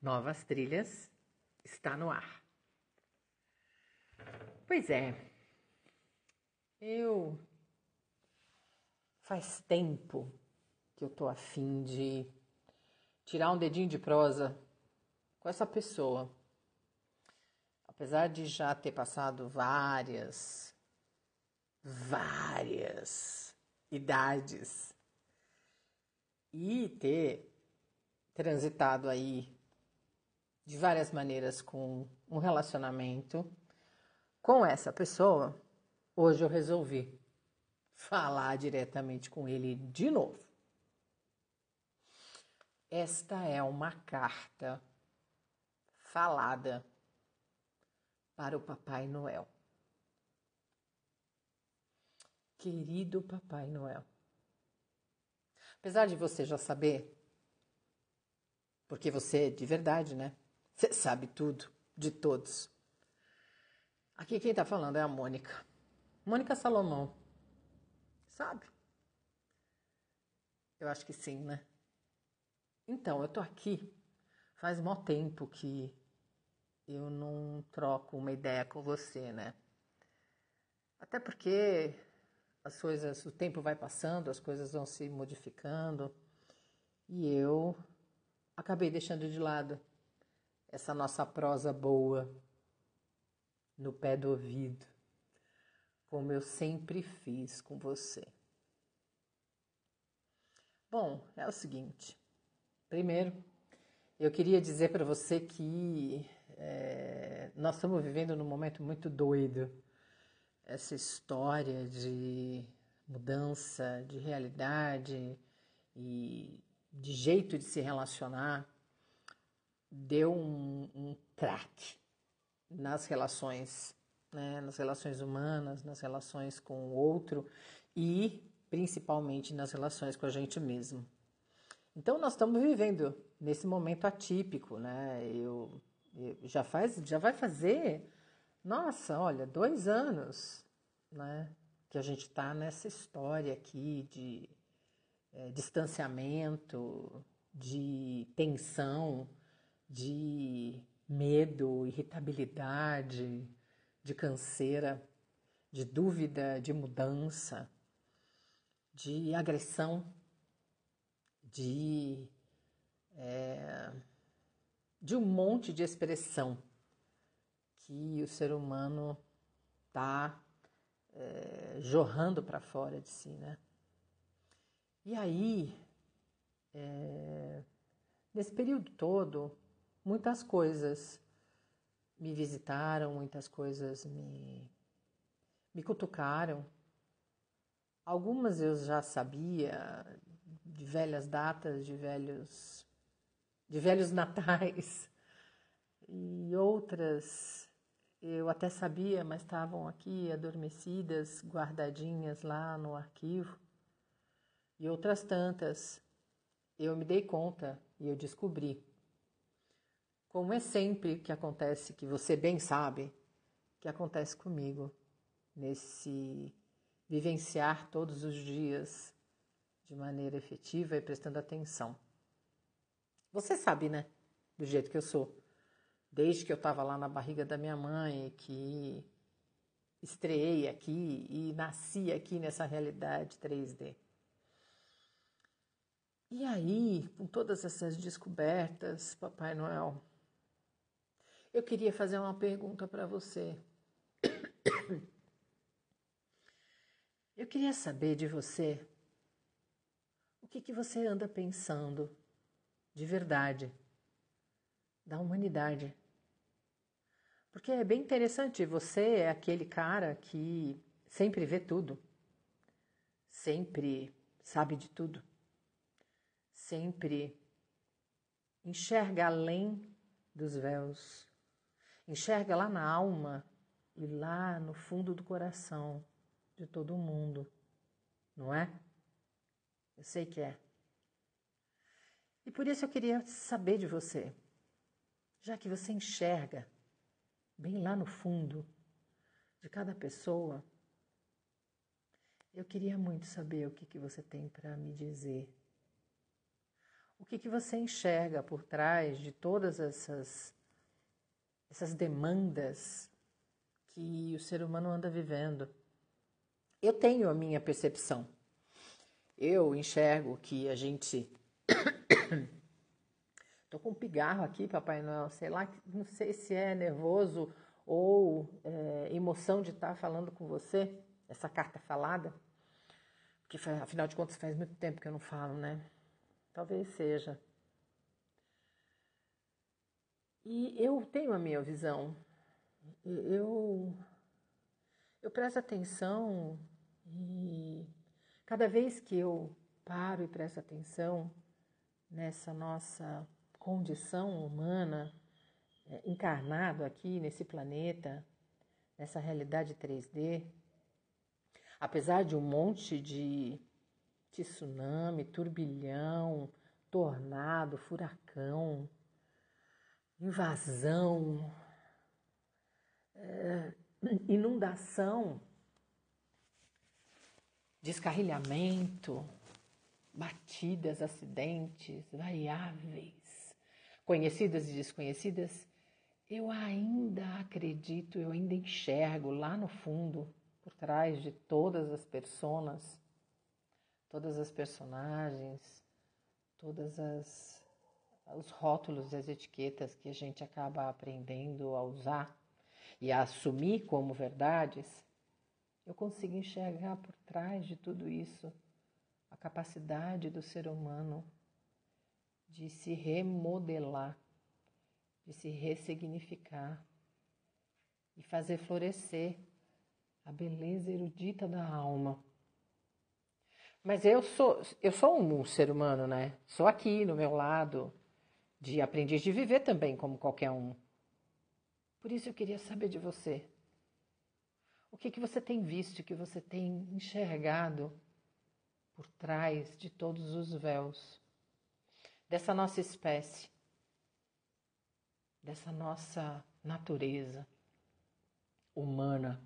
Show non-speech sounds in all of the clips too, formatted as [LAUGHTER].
Novas Trilhas está no ar. Pois é, eu faz tempo que eu tô afim de tirar um dedinho de prosa com essa pessoa. Apesar de já ter passado várias, várias idades e ter transitado aí de várias maneiras com um relacionamento com essa pessoa, hoje eu resolvi falar diretamente com ele de novo. Esta é uma carta falada para o Papai Noel. Querido Papai Noel, apesar de você já saber, porque você de verdade, né? Você sabe tudo de todos. Aqui quem está falando é a Mônica. Mônica Salomão. Sabe? Eu acho que sim, né? Então, eu tô aqui faz mó tempo que eu não troco uma ideia com você, né? Até porque as coisas, o tempo vai passando, as coisas vão se modificando e eu acabei deixando de lado essa nossa prosa boa no pé do ouvido, como eu sempre fiz com você. Bom, é o seguinte. Primeiro, eu queria dizer para você que é, nós estamos vivendo num momento muito doido. Essa história de mudança de realidade e de jeito de se relacionar deu um, um nas relações, né, nas relações humanas, nas relações com o outro e principalmente nas relações com a gente mesmo. Então nós estamos vivendo nesse momento atípico, né? Eu, eu, já faz, já vai fazer, nossa, olha, dois anos, né? Que a gente está nessa história aqui de é, distanciamento, de tensão, de medo, irritabilidade, de canseira, de dúvida, de mudança, de agressão de, é, de um monte de expressão que o ser humano está é, jorrando para fora de si, né? E aí, é, nesse período todo, muitas coisas me visitaram, muitas coisas me, me cutucaram. Algumas eu já sabia, de velhas datas, de velhos, de velhos [LAUGHS] natais. E outras eu até sabia, mas estavam aqui adormecidas, guardadinhas lá no arquivo. E outras tantas eu me dei conta e eu descobri. Como é sempre que acontece, que você bem sabe, que acontece comigo nesse vivenciar todos os dias de maneira efetiva e prestando atenção. Você sabe, né? Do jeito que eu sou. Desde que eu estava lá na barriga da minha mãe, que estreiei aqui e nasci aqui nessa realidade 3D. E aí, com todas essas descobertas, Papai Noel, eu queria fazer uma pergunta para você. Eu queria saber de você o que, que você anda pensando de verdade da humanidade. Porque é bem interessante, você é aquele cara que sempre vê tudo, sempre sabe de tudo, sempre enxerga além dos véus, enxerga lá na alma e lá no fundo do coração de todo mundo, não é? Eu sei que é. E por isso eu queria saber de você, já que você enxerga bem lá no fundo de cada pessoa, eu queria muito saber o que, que você tem para me dizer. O que, que você enxerga por trás de todas essas, essas demandas que o ser humano anda vivendo? Eu tenho a minha percepção. Eu enxergo que a gente. [COUGHS] Tô com um pigarro aqui, Papai Noel. Sei lá, não sei se é nervoso ou é, emoção de estar falando com você, essa carta falada. Porque afinal de contas faz muito tempo que eu não falo, né? Talvez seja. E eu tenho a minha visão. Eu eu presto atenção e cada vez que eu paro e presto atenção nessa nossa condição humana é, encarnado aqui nesse planeta, nessa realidade 3D, apesar de um monte de tsunami, turbilhão, tornado, furacão, invasão, é, inundação, descarrilhamento, batidas, acidentes variáveis, conhecidas e desconhecidas, eu ainda acredito, eu ainda enxergo lá no fundo, por trás de todas as personas, todas as personagens, todas as os rótulos e as etiquetas que a gente acaba aprendendo a usar e a assumir como verdades, eu consigo enxergar por trás de tudo isso a capacidade do ser humano de se remodelar, de se ressignificar e fazer florescer a beleza erudita da alma mas eu sou, eu sou um ser humano, né? Sou aqui no meu lado de aprendiz de viver também como qualquer um. Por isso eu queria saber de você. O que, que você tem visto, o que você tem enxergado por trás de todos os véus dessa nossa espécie, dessa nossa natureza humana,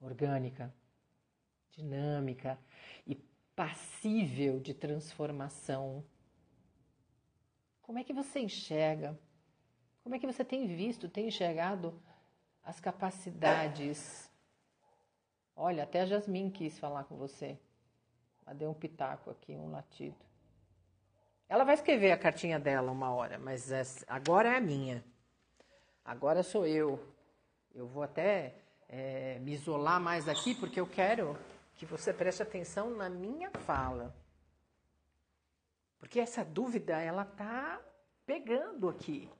orgânica dinâmica e passível de transformação. Como é que você enxerga? Como é que você tem visto, tem enxergado as capacidades? Olha, até a Jasmine quis falar com você. Ela deu um pitaco aqui, um latido. Ela vai escrever a cartinha dela uma hora, mas agora é a minha. Agora sou eu. Eu vou até é, me isolar mais aqui porque eu quero que você preste atenção na minha fala. Porque essa dúvida, ela tá pegando aqui.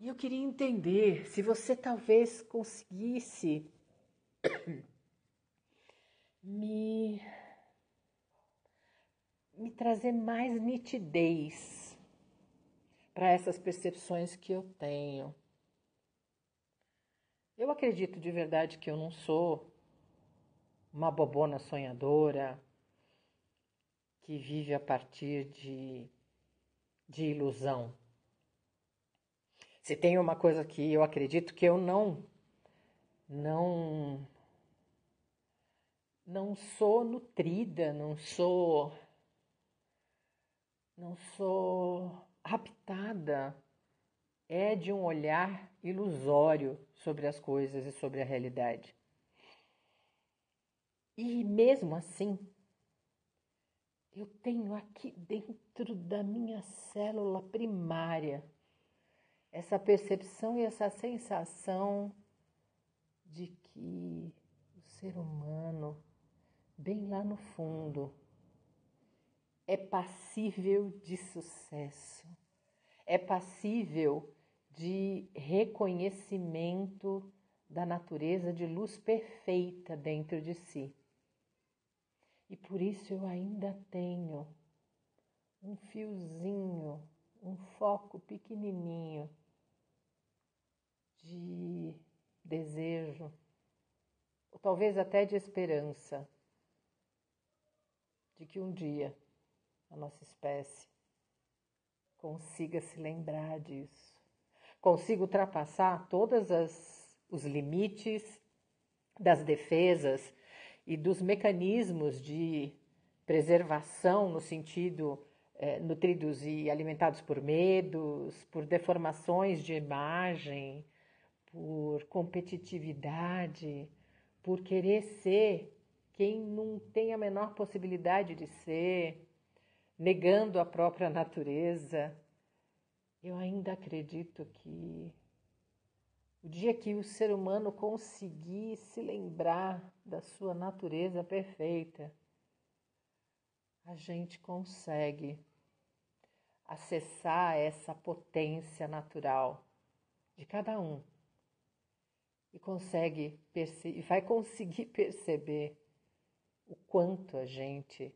E eu queria entender se você talvez conseguisse [COUGHS] me me trazer mais nitidez para essas percepções que eu tenho. Eu acredito de verdade que eu não sou uma bobona sonhadora que vive a partir de, de ilusão. Se tem uma coisa que eu acredito que eu não não não sou nutrida, não sou não sou habitada é de um olhar ilusório sobre as coisas e sobre a realidade. E mesmo assim, eu tenho aqui dentro da minha célula primária essa percepção e essa sensação de que o ser humano, bem lá no fundo, é passível de sucesso, é passível de reconhecimento da natureza de luz perfeita dentro de si. E por isso eu ainda tenho um fiozinho, um foco pequenininho de desejo, ou talvez até de esperança, de que um dia a nossa espécie consiga se lembrar disso, consiga ultrapassar todos os limites das defesas e dos mecanismos de preservação no sentido é, nutridos e alimentados por medos, por deformações de imagem, por competitividade, por querer ser quem não tem a menor possibilidade de ser, negando a própria natureza. Eu ainda acredito que o dia que o ser humano conseguir se lembrar da sua natureza perfeita, a gente consegue acessar essa potência natural de cada um e consegue e vai conseguir [LAUGHS] perceber o quanto a gente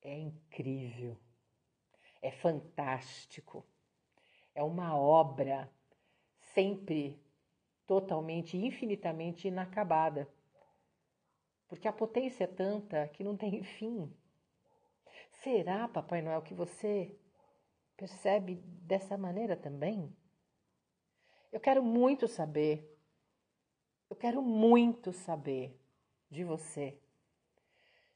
é incrível, é fantástico, é uma obra sempre totalmente, infinitamente inacabada. Porque a potência é tanta que não tem [LAUGHS] fim. Será, Papai Noel, que você percebe dessa maneira também? Eu quero muito saber, eu quero muito saber de você.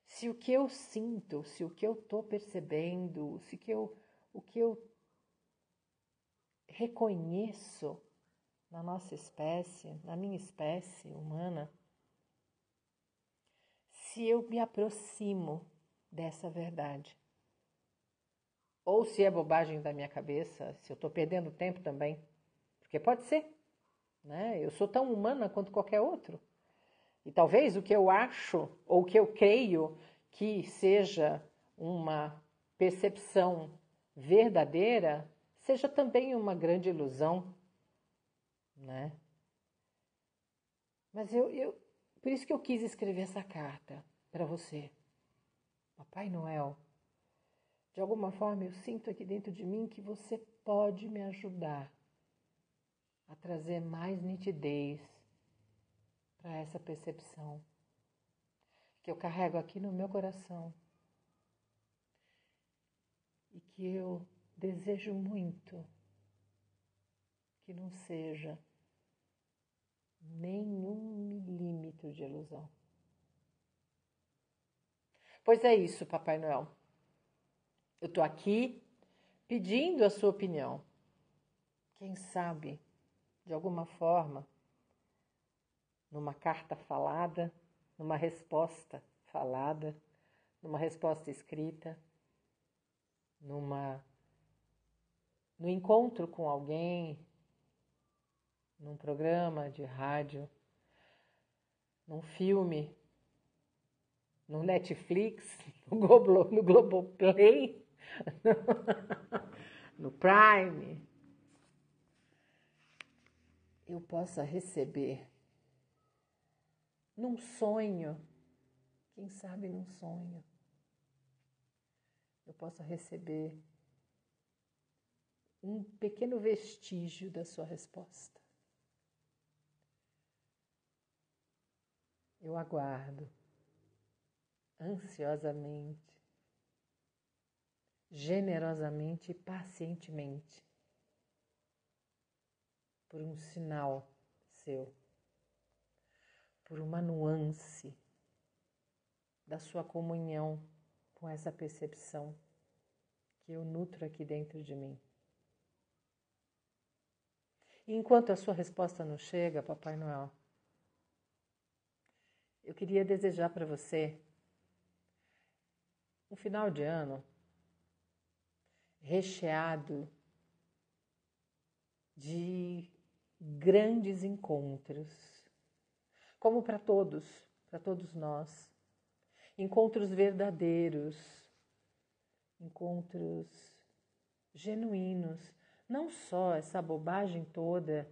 Se o que eu sinto, se o que eu estou percebendo, se que eu, o que eu reconheço na nossa espécie, na minha espécie humana, se eu me aproximo dessa verdade. Ou se é bobagem da minha cabeça, se eu estou perdendo tempo também. Porque pode ser. Né? Eu sou tão humana quanto qualquer outro. E talvez o que eu acho ou o que eu creio que seja uma percepção verdadeira seja também uma grande ilusão né? Mas eu, eu, por isso que eu quis escrever essa carta para você. Papai Noel, de alguma forma eu sinto aqui dentro de mim que você pode me ajudar a trazer mais nitidez para essa percepção que eu carrego aqui no meu coração e que eu desejo muito que não seja nenhum milímetro de ilusão. Pois é isso, Papai Noel. Eu estou aqui pedindo a sua opinião. Quem sabe, de alguma forma, numa carta falada, numa resposta falada, numa resposta escrita, numa no encontro com alguém, num programa de rádio, num filme, no Netflix, [LAUGHS] no, Globo, no Globoplay, [LAUGHS] no Prime, eu possa receber num sonho, quem sabe num sonho, eu possa receber um pequeno vestígio da sua resposta. Eu aguardo ansiosamente, generosamente e pacientemente por um sinal seu, por uma nuance da sua comunhão com essa percepção que eu nutro aqui dentro de mim. E enquanto a sua resposta não chega, Papai Noel, eu queria desejar para você um final de ano recheado de grandes encontros, como para todos, para todos nós. Encontros verdadeiros, encontros genuínos, não só essa bobagem toda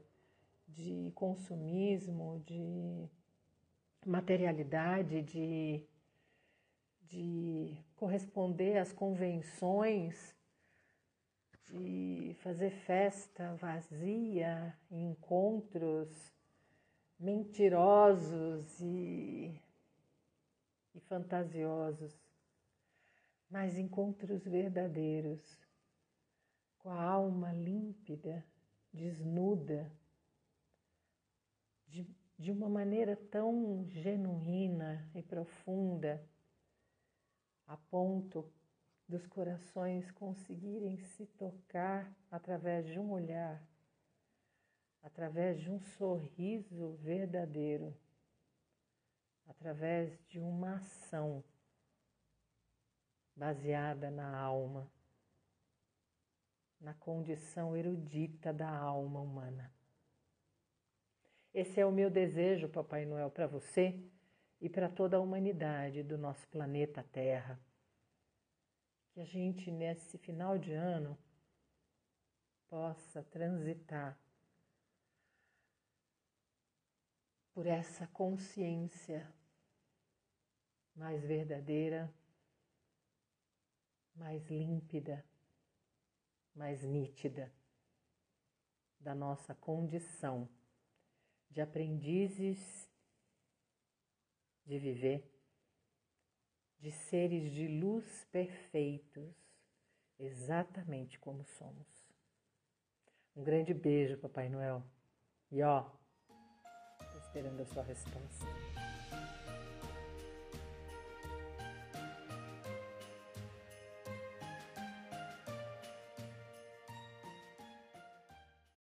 de consumismo, de materialidade, de, de corresponder às convenções, de fazer festa vazia, encontros mentirosos e, e fantasiosos, mas encontros verdadeiros, com a alma límpida, desnuda, de de uma maneira tão genuína e profunda, a ponto dos corações conseguirem se tocar através de um olhar, através de um sorriso verdadeiro, através de uma ação baseada na alma, na condição erudita da alma humana. Esse é o meu desejo, Papai Noel, para você e para toda a humanidade do nosso planeta Terra. Que a gente, nesse final de ano, possa transitar por essa consciência mais verdadeira, mais límpida, mais nítida da nossa condição de aprendizes de viver, de seres de luz perfeitos, exatamente como somos. Um grande beijo, Papai Noel. E ó, esperando a sua resposta.